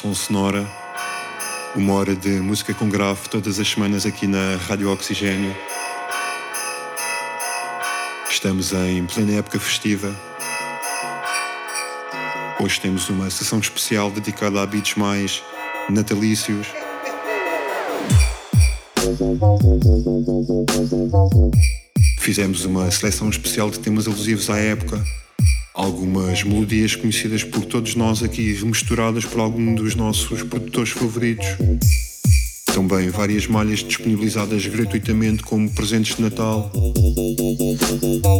Pressão Sonora, uma hora de música com grave todas as semanas aqui na Rádio Oxigênio. Estamos em plena época festiva. Hoje temos uma sessão especial dedicada a beats mais natalícios. Fizemos uma seleção especial de temas alusivos à época algumas melodias conhecidas por todos nós aqui, remisturadas por algum dos nossos produtores favoritos. Também várias malhas disponibilizadas gratuitamente como presentes de Natal.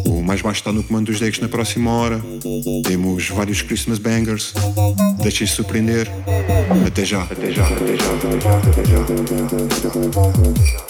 O mais baixo está no comando dos decks na próxima hora. Temos vários Christmas bangers. Deixem-se surpreender. Até já. Até já. Até já. Até já. Até já.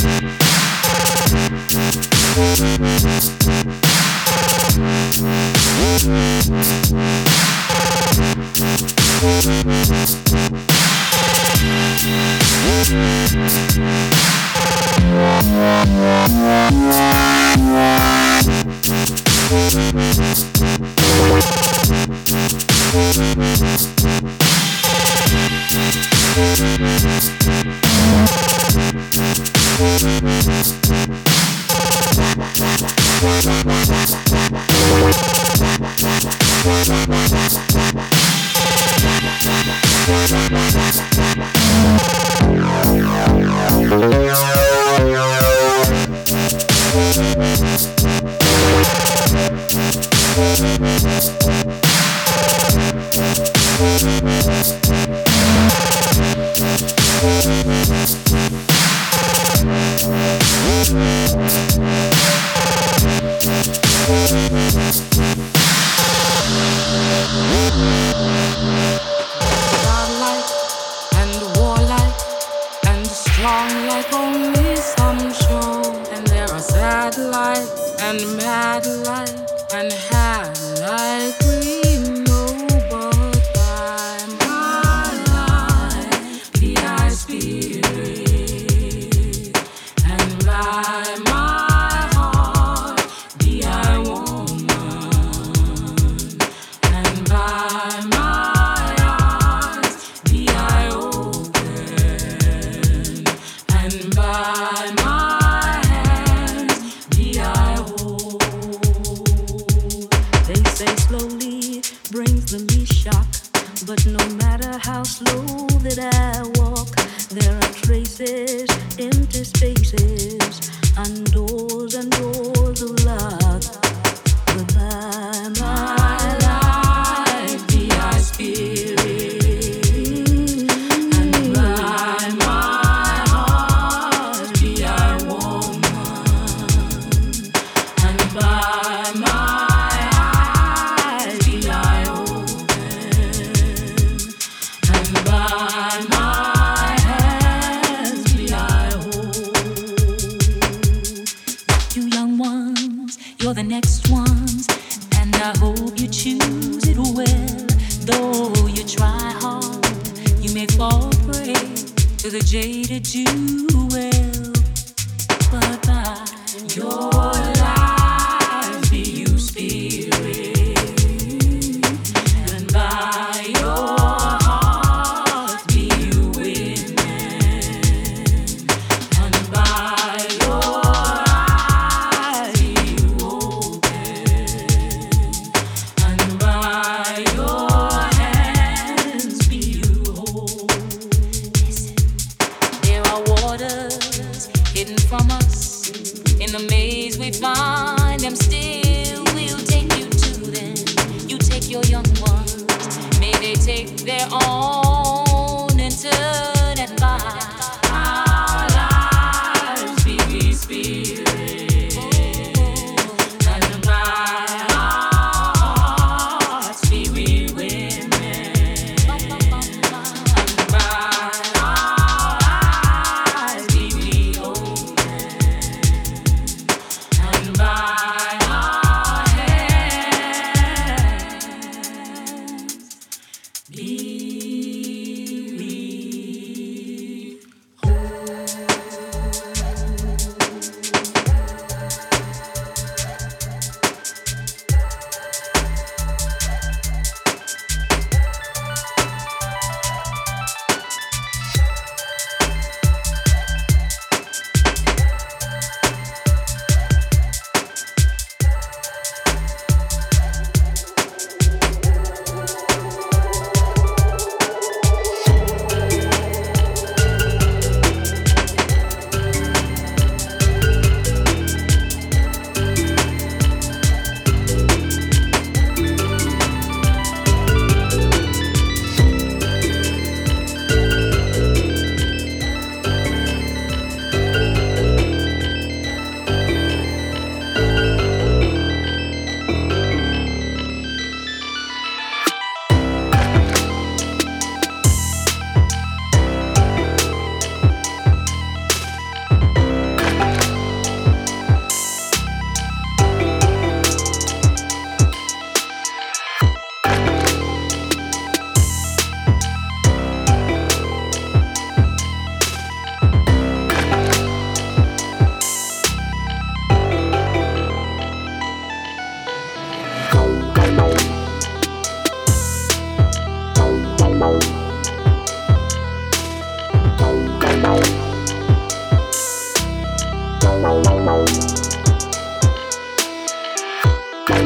But no matter how slow that I walk, there are traces.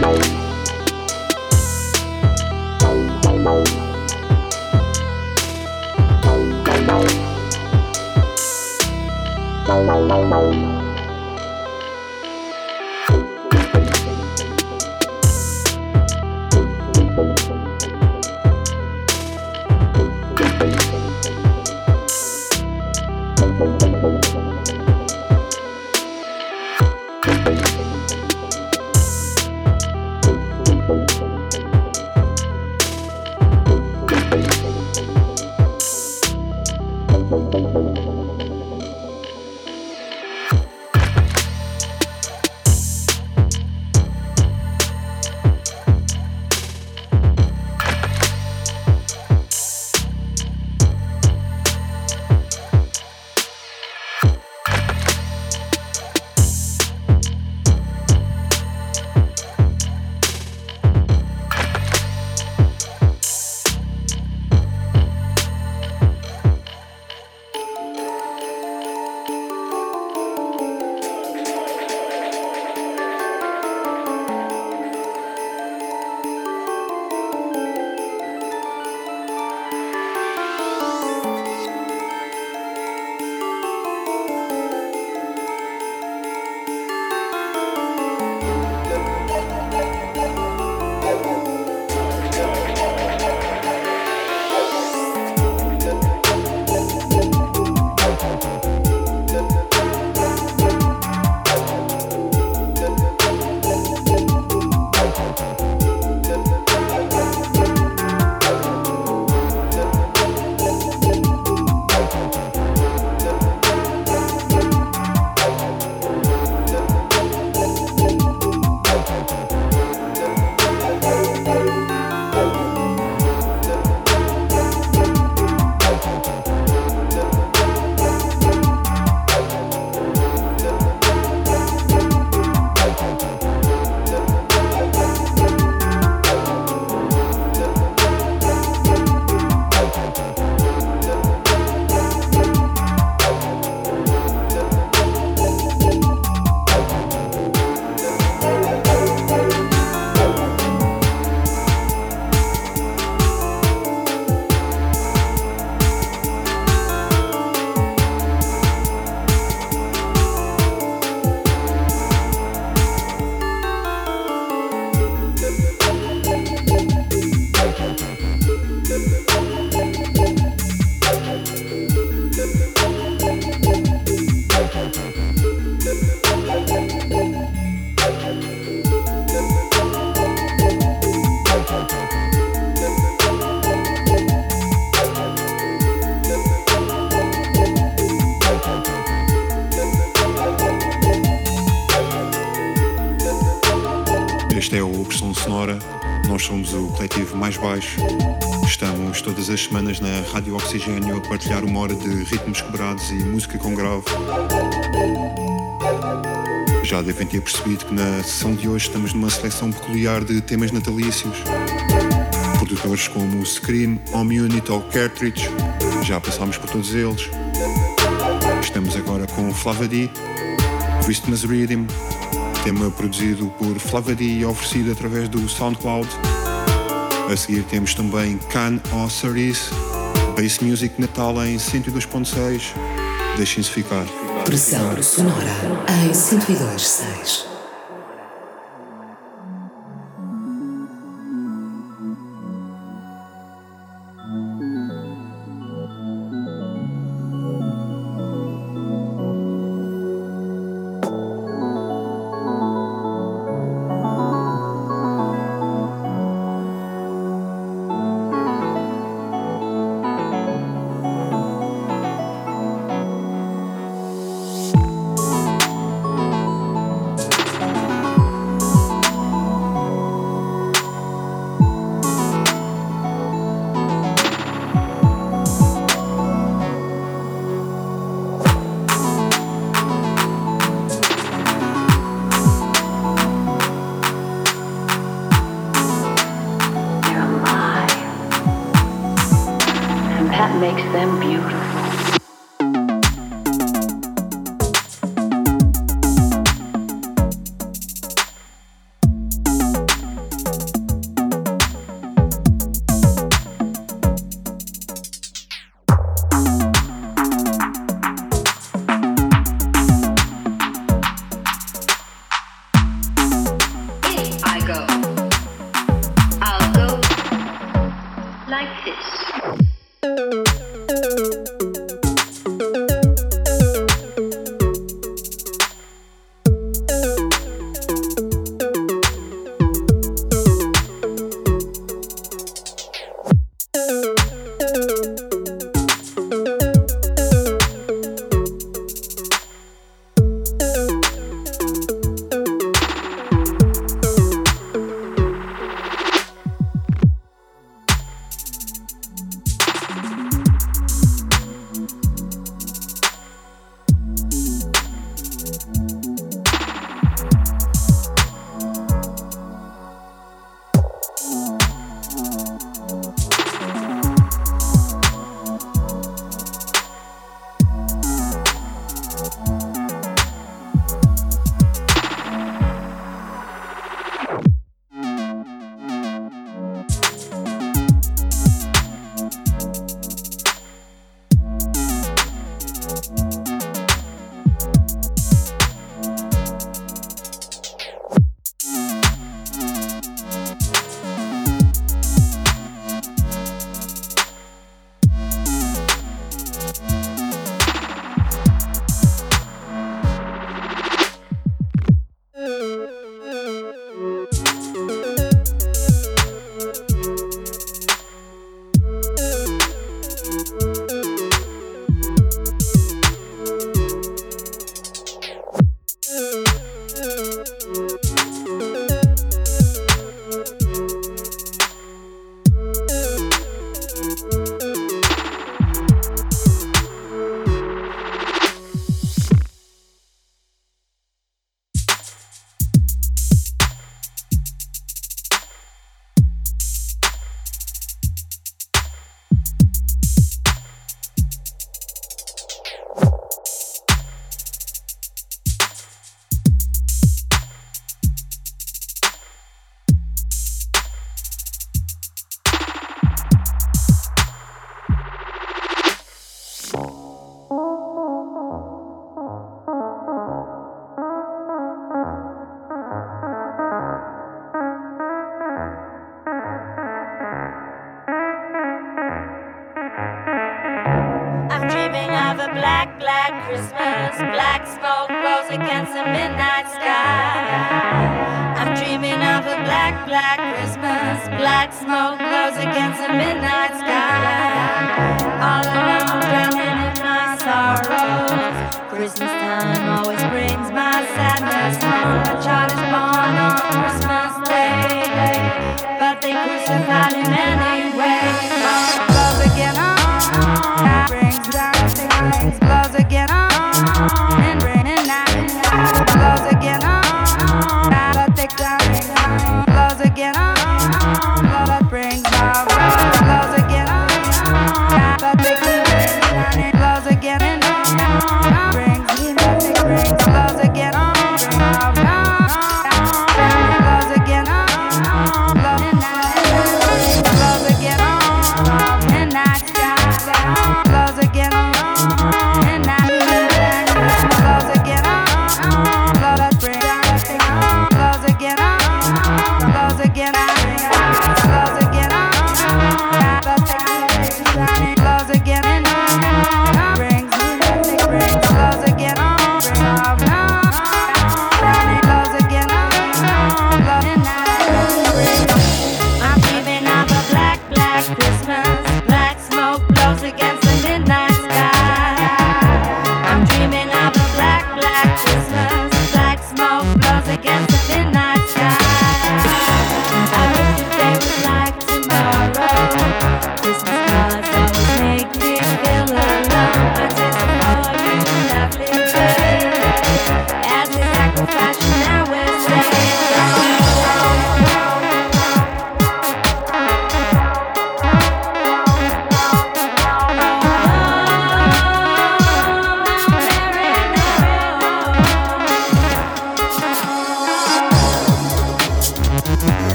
Bye. Todas as semanas na Rádio Oxigênio a partilhar uma hora de ritmos quebrados e música com grave. Já devem ter percebido que na sessão de hoje estamos numa seleção peculiar de temas natalícios. Produtores como Scream, Home Unit ou Cartridge, já passámos por todos eles. Estamos agora com Flavadi, Christmas Rhythm, tema produzido por Flavadi e oferecido através do SoundCloud. A seguir temos também Can Osiris, Bass Music Natal em 102.6. Deixem-se ficar. Pressão sonora em 102.6.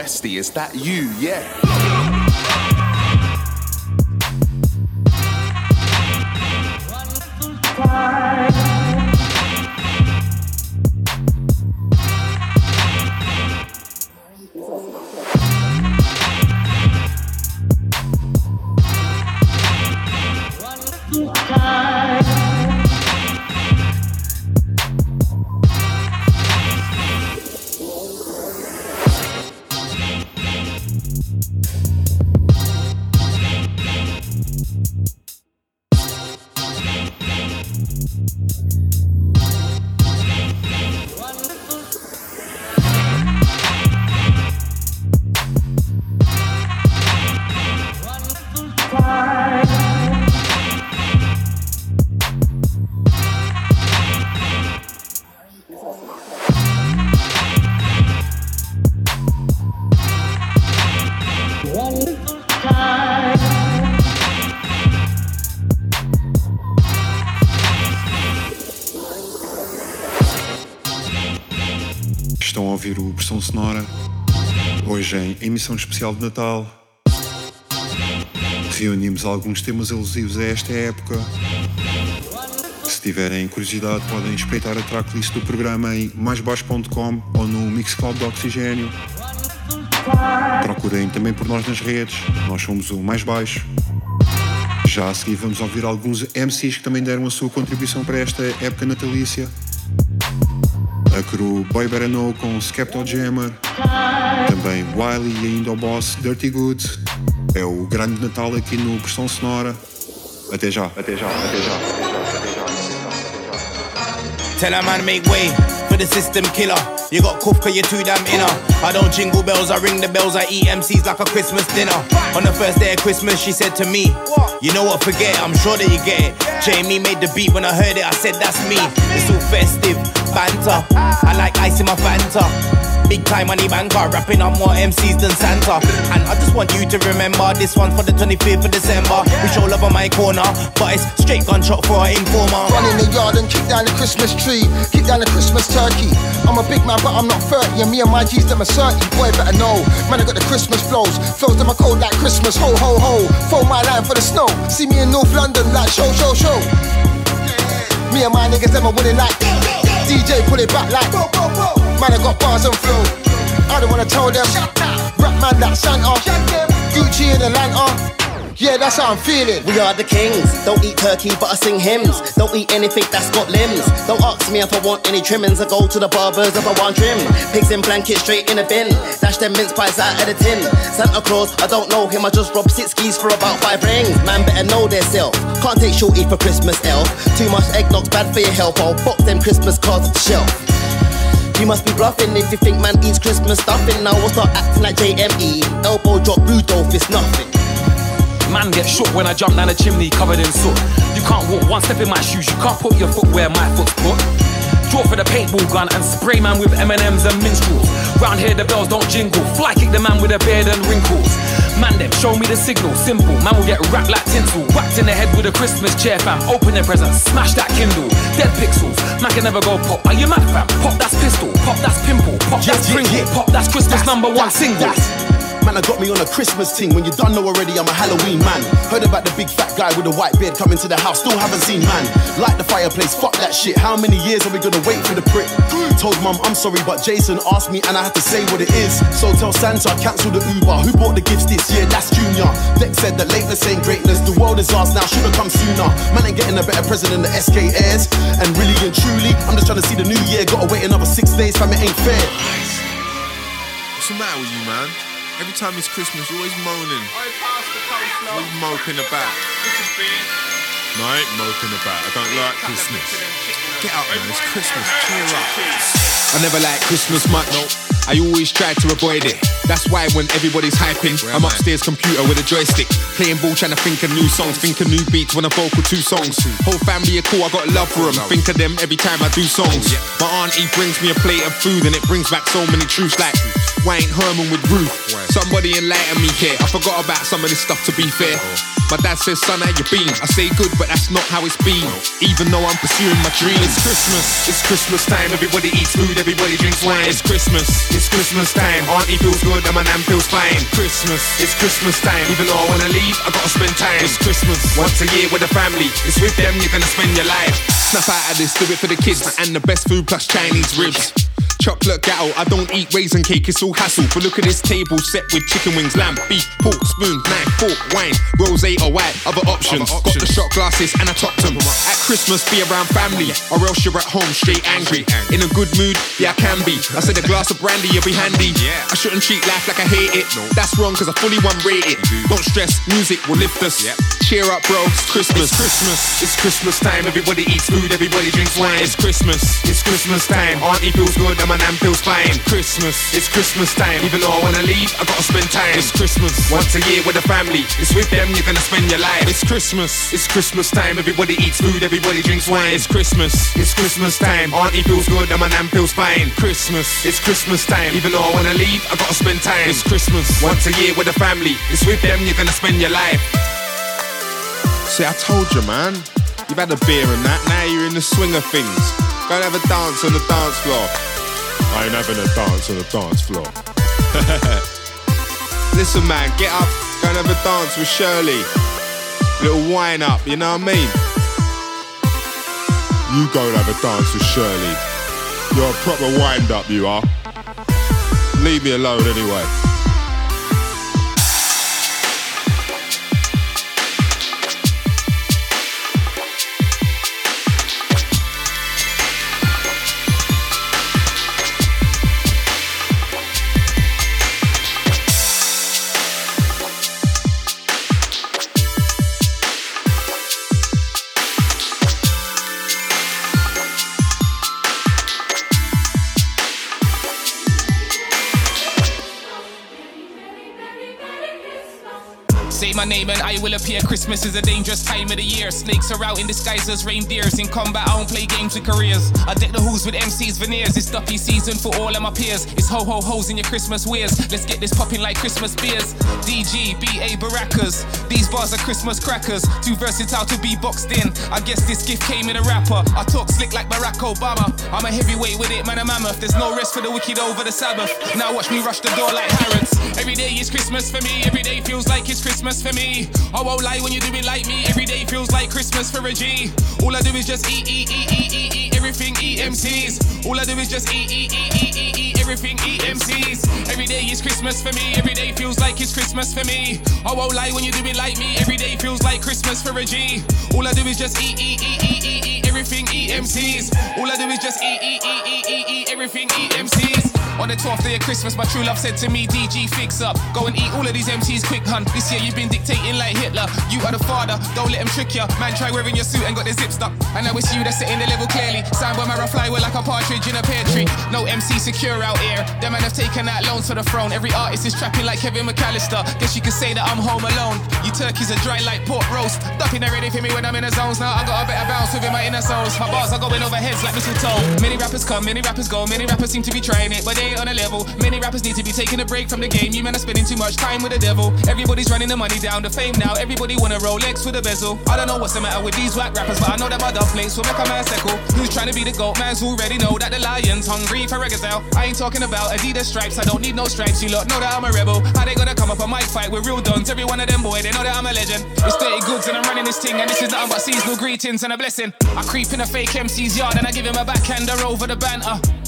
Westy, is that you? Yeah. Emissão especial de Natal, reunimos alguns temas alusivos a esta época. Se tiverem curiosidade, podem espreitar a tracklist do programa em maisbaixo.com ou no Mixcloud do Oxigênio. Procurem também por nós nas redes, nós somos o Mais Baixo. Já a seguir vamos ouvir alguns MCs que também deram a sua contribuição para esta época natalícia crew Boy Better Know com Skepto Jammer, também Wiley e ainda o boss Dirty Good. É o grande Natal aqui no Pressão Sonora. Até já, até já, até já. Até já, até já, até já. Tell a man make way for the system killer. You got cuff cause you're too damn inner. I don't jingle bells, I ring the bells, I eat MCs like a Christmas dinner. On the first day of Christmas, she said to me, You know what, forget it, I'm sure that you get it. Jamie made the beat when I heard it, I said, That's me. It's all festive, banter. I like ice in my Fanta. Big time money banker, rapping on more MCs than Santa. And I just want you to remember this one for the 25th of December. We show love on my corner, but it's straight gunshot for our informer. Run in the yard and kick down the Christmas tree, kick down the Christmas turkey. I'm a big man, but I'm not 30, and me and my G's them are 30. Boy, better know. Man, I got the Christmas flows, flows them are cold like Christmas. Ho, ho, ho. Phone my line for the snow. See me in North London like show, show, show. Me and my niggas, them are winning like DJ, pull it back like. Man, I got bars and flow. I don't wanna tell them. Rap man, that Santa. Gucci in Atlanta. Yeah, that's how I'm feeling. We are the kings. Don't eat turkey, but I sing hymns. Don't eat anything that's got limbs. Don't ask me if I want any trimmings. I go to the barbers if I want trim. Pigs in blankets straight in a bin. Dash them mince pies out of the tin. Santa Claus, I don't know him. I just robbed six keys for about five rings. Man better know their self. Can't take shorty for Christmas elf. Too much eggnog's bad for your health. I'll box them Christmas cards off the shelf. You must be bluffing if you think man eats Christmas stuffing. Now I'll start acting like JME. Elbow drop, Rudolph, it's nothing. Man get shook when I jump down the chimney covered in soot. You can't walk one step in my shoes, you can't put your foot where my foot's put. Draw for the paintball gun and spray man with M&M's and minstrels. Round here the bells don't jingle, fly kick the man with a beard and wrinkles. Man them, show me the signal, simple. Man will get wrapped like tinsel, whacked in the head with a Christmas chair fam. Open their presents, smash that Kindle. Dead pixels, man can never go pop. Are you mad fam? Pop that's pistol, pop that's pimple, pop that's yeah, Pringle, yeah. pop that's Christmas number one single. Man, I got me on a Christmas ting. When you done know already, I'm a Halloween man. Heard about the big fat guy with the white beard coming to the house. Still haven't seen man. Light the fireplace, fuck that shit. How many years are we gonna wait for the prick? Told mum I'm sorry, but Jason asked me and I had to say what it is. So tell Santa, cancel the Uber. Who bought the gifts this year? That's Junior. Dex said that lateness ain't greatness. The world is ours now, should've come sooner. Man ain't getting a better present than the SK airs. And really and truly, I'm just trying to see the new year. Gotta wait another six days, fam, it ain't fair. What's the matter with you, man? Every time it's Christmas, you're always moaning. What are you moping about? No, I ain't moping about. I don't like Christmas. Get up, man. It's Christmas. Cheer up. I never like Christmas much. No. I always try to avoid it. That's why when everybody's hyping, I'm upstairs computer with a joystick, playing ball, trying to think of new songs, think of new beats when I vocal two songs. Whole family are cool, I got love for them. Think of them every time I do songs. My auntie brings me a plate of food and it brings back so many truths like Wayne Herman with Ruth. Somebody enlighten me here. I forgot about some of this stuff to be fair. Uh-huh. My dad says, son, how you been? I say good, but that's not how it's been. Uh-huh. Even though I'm pursuing my dreams. It's Christmas, it's Christmas time. Everybody eats food, everybody drinks wine. It's Christmas, it's Christmas time. Auntie feels good and my nan feels fine. Christmas, it's Christmas time. Even though I wanna leave, I gotta spend time. It's Christmas, once a year with the family. It's with them you're gonna spend your life. Snap out of this, do it for the kids. And the best food plus Chinese ribs. Chocolate gatto, I don't eat raisin cake, it's all hassle. But look at this table set with chicken wings, lamb, beef, pork, spoon, knife, fork, wine, rose or white, other options. Got the shot glasses and I topped them. At Christmas, be around family, or else you're at home straight angry. In a good mood, yeah, I can be. I said a glass of brandy, you'll be handy. I shouldn't treat life like I hate it. That's wrong, cause I fully one rate it. Don't stress, music will lift us. Cheer up, bro, it's Christmas. It's Christmas, it's Christmas time. Everybody eats food, everybody drinks wine. It's Christmas, it's Christmas time. Auntie feels good and my nan feels fine. Christmas, it's Christmas time. Even though I wanna leave, I gotta spend time. It's Christmas, once a year with the family. It's with them you're gonna spend your life. It's Christmas, it's Christmas time. Everybody eats food, everybody drinks wine. It's Christmas, it's Christmas time. Auntie feels good and my nan feels fine. Christmas, it's Christmas time. Even though I wanna leave, I gotta spend time. It's Christmas, once a year with the family. It's with them you're gonna spend your life. See, I told you, man. You've had a beer and that. Now you're in the swing of things. Go and have a dance on the dance floor. I ain't having a dance on the dance floor. Listen, man, get up. Go and have a dance with Shirley. Little wine up, you know what I mean? You go and have a dance with Shirley. You're a proper wind up, you are. Leave me alone anyway. My name and I will appear. Christmas is a dangerous time of the year. Snakes are out in disguise as reindeers. In combat, I don't play games with careers. I deck the halls with MC's veneers. It's ducky season for all of my peers. It's ho ho hoes in your Christmas wears. Let's get this popping like Christmas beers. DG, BA. These bars are Christmas crackers. Too versatile to be boxed in. I guess this gift came in a wrapper. I talk slick like Barack Obama. I'm a heavyweight with it, man, a mammoth. There's no rest for the wicked over the Sabbath. Now watch me rush the door like Harrods. Every day is Christmas for me. Every day feels like it's Christmas for me. I won't lie when you do it like me. Every day feels like Christmas for a G. All I do is just eat, eat, eat, eat, eat, eat everything EMCs. All I do is just eat, eat, eat, eat, eat, eat everything EMCs. Every day is Christmas for me. Every day feels like it's Christmas for me. I won't lie when you do it like me. Every day feels like Christmas for a G. All I do is just eat, eat, eat, eat, eat, eat everything EMCs. All I do is just eat, eat, eat, eat, eat, eat everything EMCs. On the 12th day of Christmas, my true love said to me, DG, fix up. Go and eat all of these MCs quick, hun. This year you've been dictating like Hitler. You are the father, don't let him trick ya. Man, try wearing your suit and got the zip stuck. And now it's you that's setting the level clearly. Soundboy Mara fly like a partridge in a pear tree. No MC secure out here. Them man have taken out loans to the throne. Every artist is trapping like Kevin McAllister. Guess you could say that I'm home alone. You turkeys are dry like pork roast. Ducking are ready for me when I'm in the zones. Now I got a better bounce within my inner souls. My bars are going over heads like mistletoe. Many rappers come, many rappers go. Many rappers seem to be trying it, but they ain't on a level. Many rappers need to be taking a break from the game. You men are spending too much time with the devil. Everybody's running the money down, the fame now. Everybody want a Rolex with a bezel. I don't know what's the matter with these whack rappers, but I know that my dub place will make a man settle. Who's trying to be the goat? Man's already know that the lion's hungry for a gazelle. I ain't talking about Adidas stripes, I don't need no stripes. You lot know that I'm a rebel. How they gonna come up on my fight with real dons? Every one of them boy, they know that I'm a legend. It's Durrty Goodz and I'm running this thing, and this is nothing but seasonal greetings and a blessing. I creep in a fake MC's yard and I give him a backhander over the banter.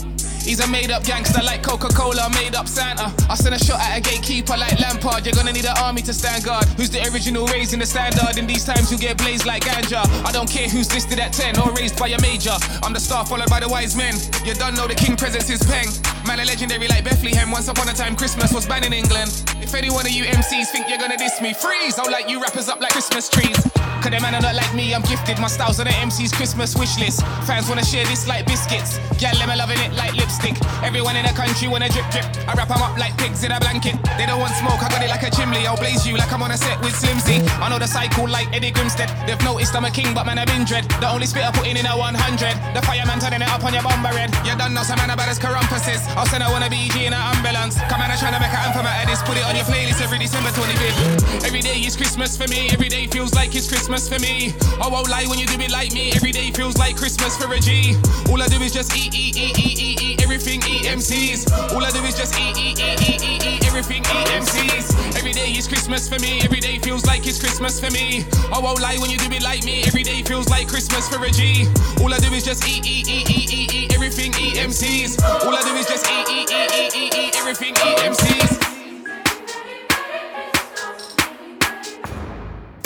He's a made up gangster like Coca Cola, made up Santa. I send a shot at a gatekeeper like Lampard. You're gonna need an army to stand guard. Who's the original raising the standard? In these times, you get blazed like ganja. I don't care who's listed at 10 or raised by a major. I'm the star followed by the wise men. You don't know the king presence is peng. Man, a legendary like Bethlehem. Once upon a time, Christmas was banned in England. If any one of you MCs think you're gonna diss me, freeze! I'll light you rappers up like Christmas trees. Cause them man are not like me, I'm gifted. My style's on the MC's Christmas wish list. Fans wanna share this like biscuits. Gal, them are loving it like lipstick. Everyone in the country wanna drip drip. I wrap 'em up like pigs in a blanket. They don't want smoke, I got it like a chimney. I'll blaze you like I'm on a set with Slimzee. I know the cycle like Eddie Grimstead. They've noticed I'm a king, but man, I've been dread. The only spit I put in in a 100. The fireman turning it up on your bumper red. You done know some man about as carumpuses. I'll send I wanna BG in an ambulance. Come on, I'm trying to make an anthem out of this. Put it on your playlist every December 25th. Every day is Christmas for me. Every day feels like it's Christmas for me. I won't lie when you do it like me. Every day feels like Christmas for a G. All I do is just eat, eat, eat, eat, eat, eat everything EMCs. All I do is just eat, eat, eat, eat, eat, eat everything EMCs. Every day is Christmas for me. Every day feels like it's Christmas for me. I won't lie when you do it like me. Every day feels like Christmas for a G. All I do is just eat, eat, eat, eat, eat, eat everything EMCs. All I do is just eat, eat, eat, eat, eat, eat everything EMCs.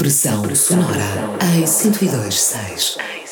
Pressão sonora em 102.6.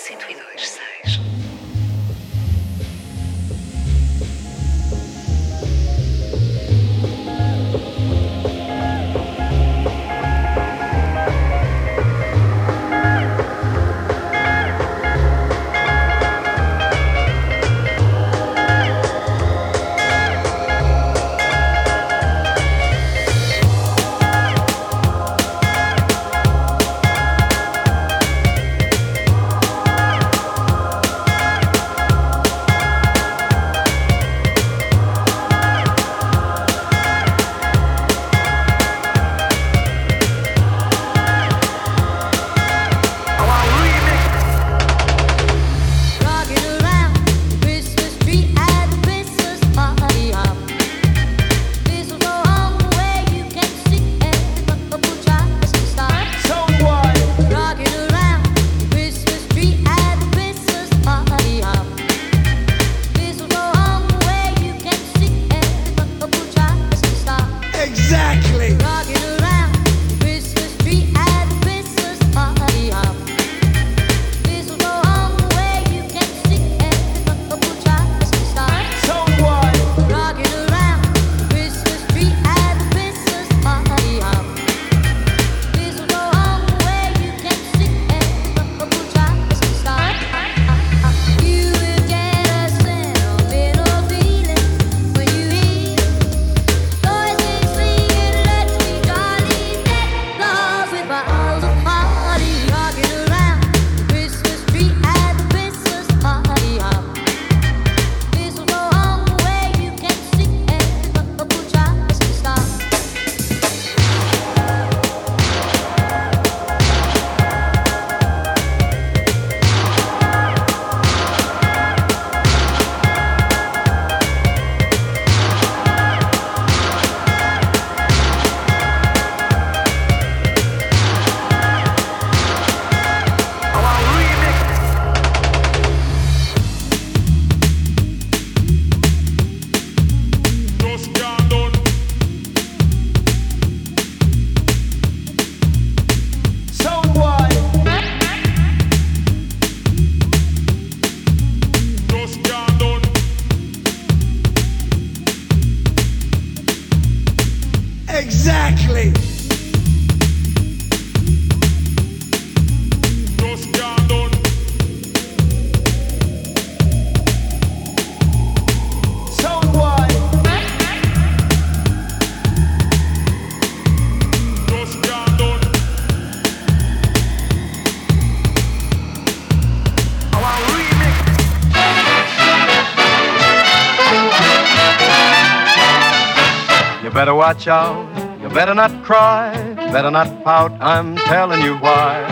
watch out. You better not cry, better not pout. I'm telling you why.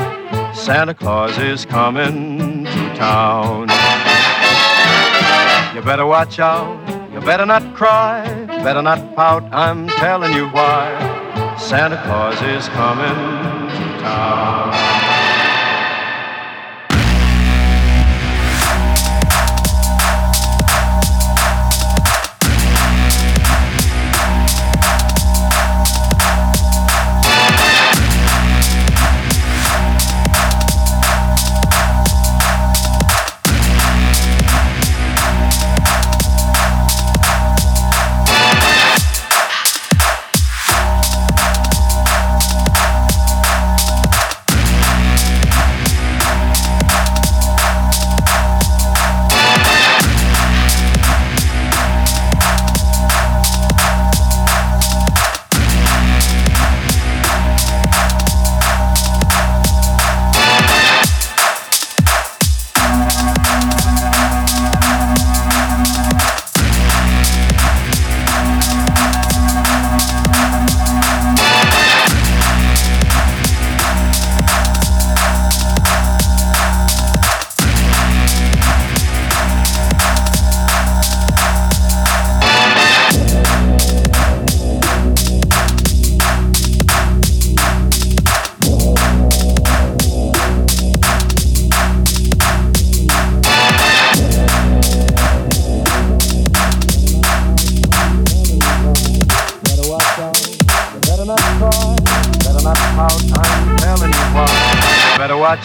Santa Claus is coming to town. You better watch out. You better not cry, better not pout. I'm telling you why. Santa Claus is coming to town.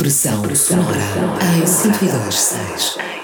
Pressão sonora em 102.6.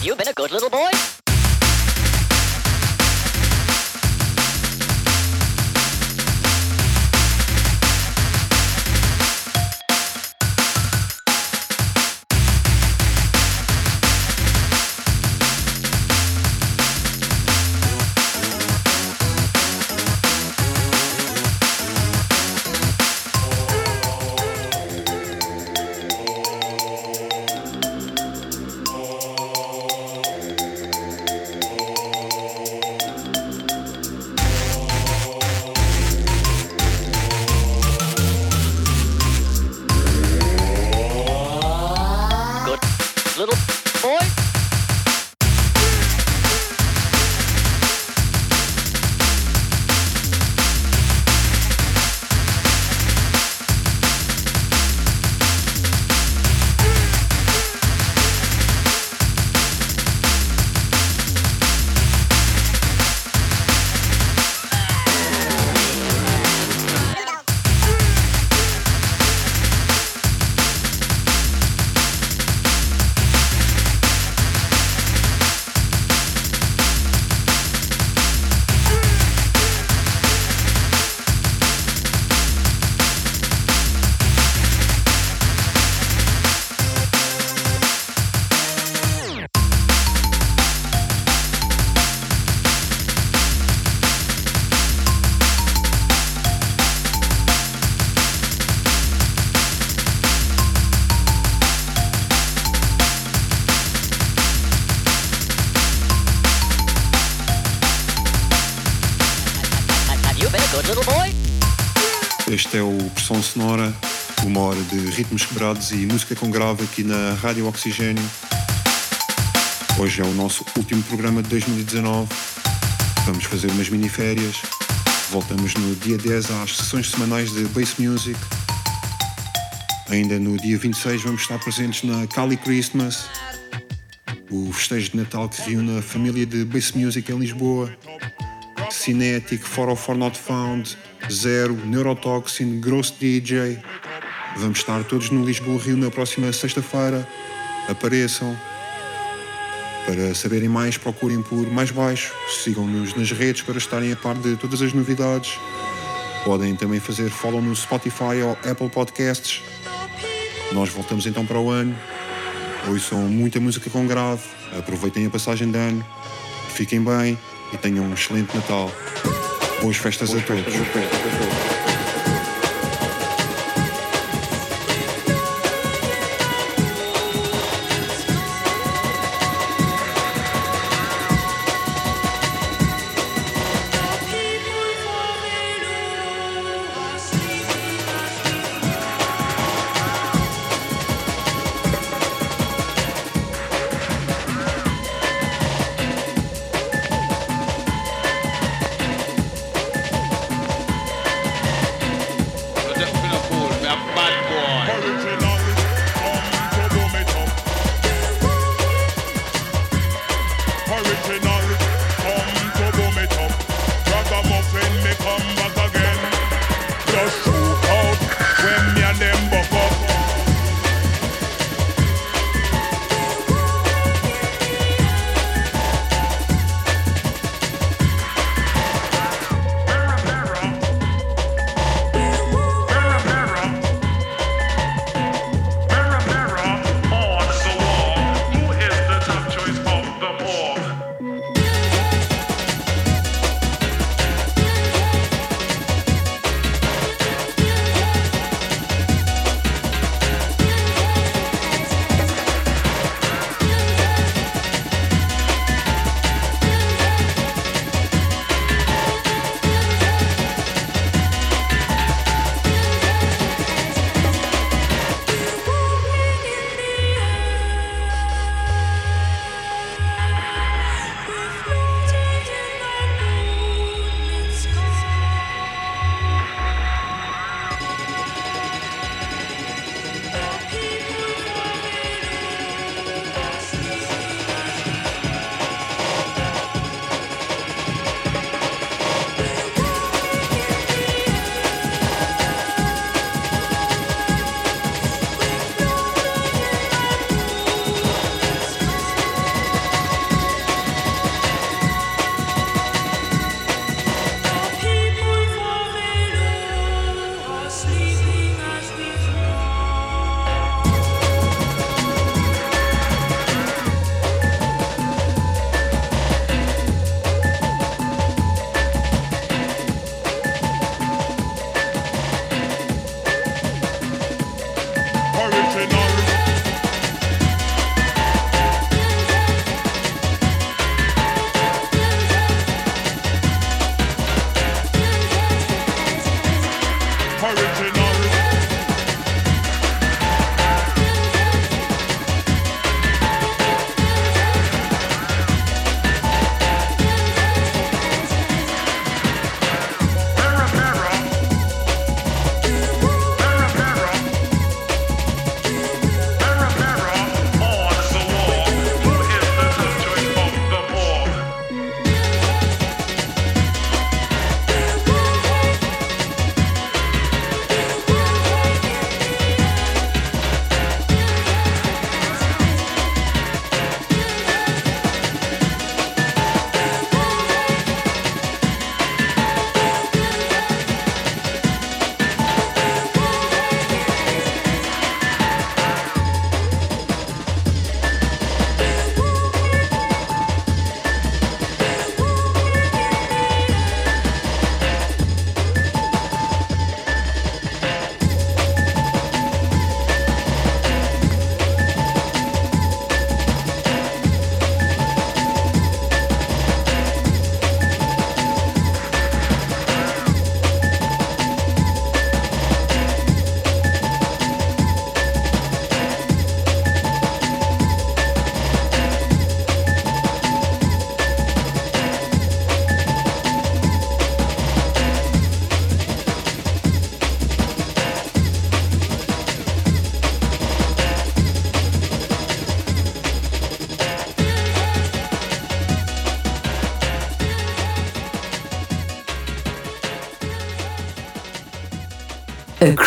Have you been a good little boy? Este é o Pressão Sonora, uma hora de ritmos quebrados e música com grave aqui na Rádio Oxigênio. Hoje é o nosso último programa de 2019. Vamos fazer umas mini-férias. Voltamos no dia 10 às sessões semanais de Bass Music. Ainda no dia 26 vamos estar presentes na Cali Christmas, o festejo de Natal que reúne a família de Bass Music em Lisboa. Cinetic, 404 Not Found, Zero, Neurotoxin, Gross DJ. Vamos estar todos no Lisboa Rio na próxima sexta-feira. Apareçam. Para saberem mais, procurem por Mais Baixo. Sigam-nos nas redes para estarem a par de todas as novidades. Podem também fazer follow no Spotify ou Apple Podcasts. Nós voltamos então para o ano. Ouçam muita música com grave. Aproveitem a passagem de ano. Fiquem bem e tenham um excelente Natal. Boas festas a todos. Original,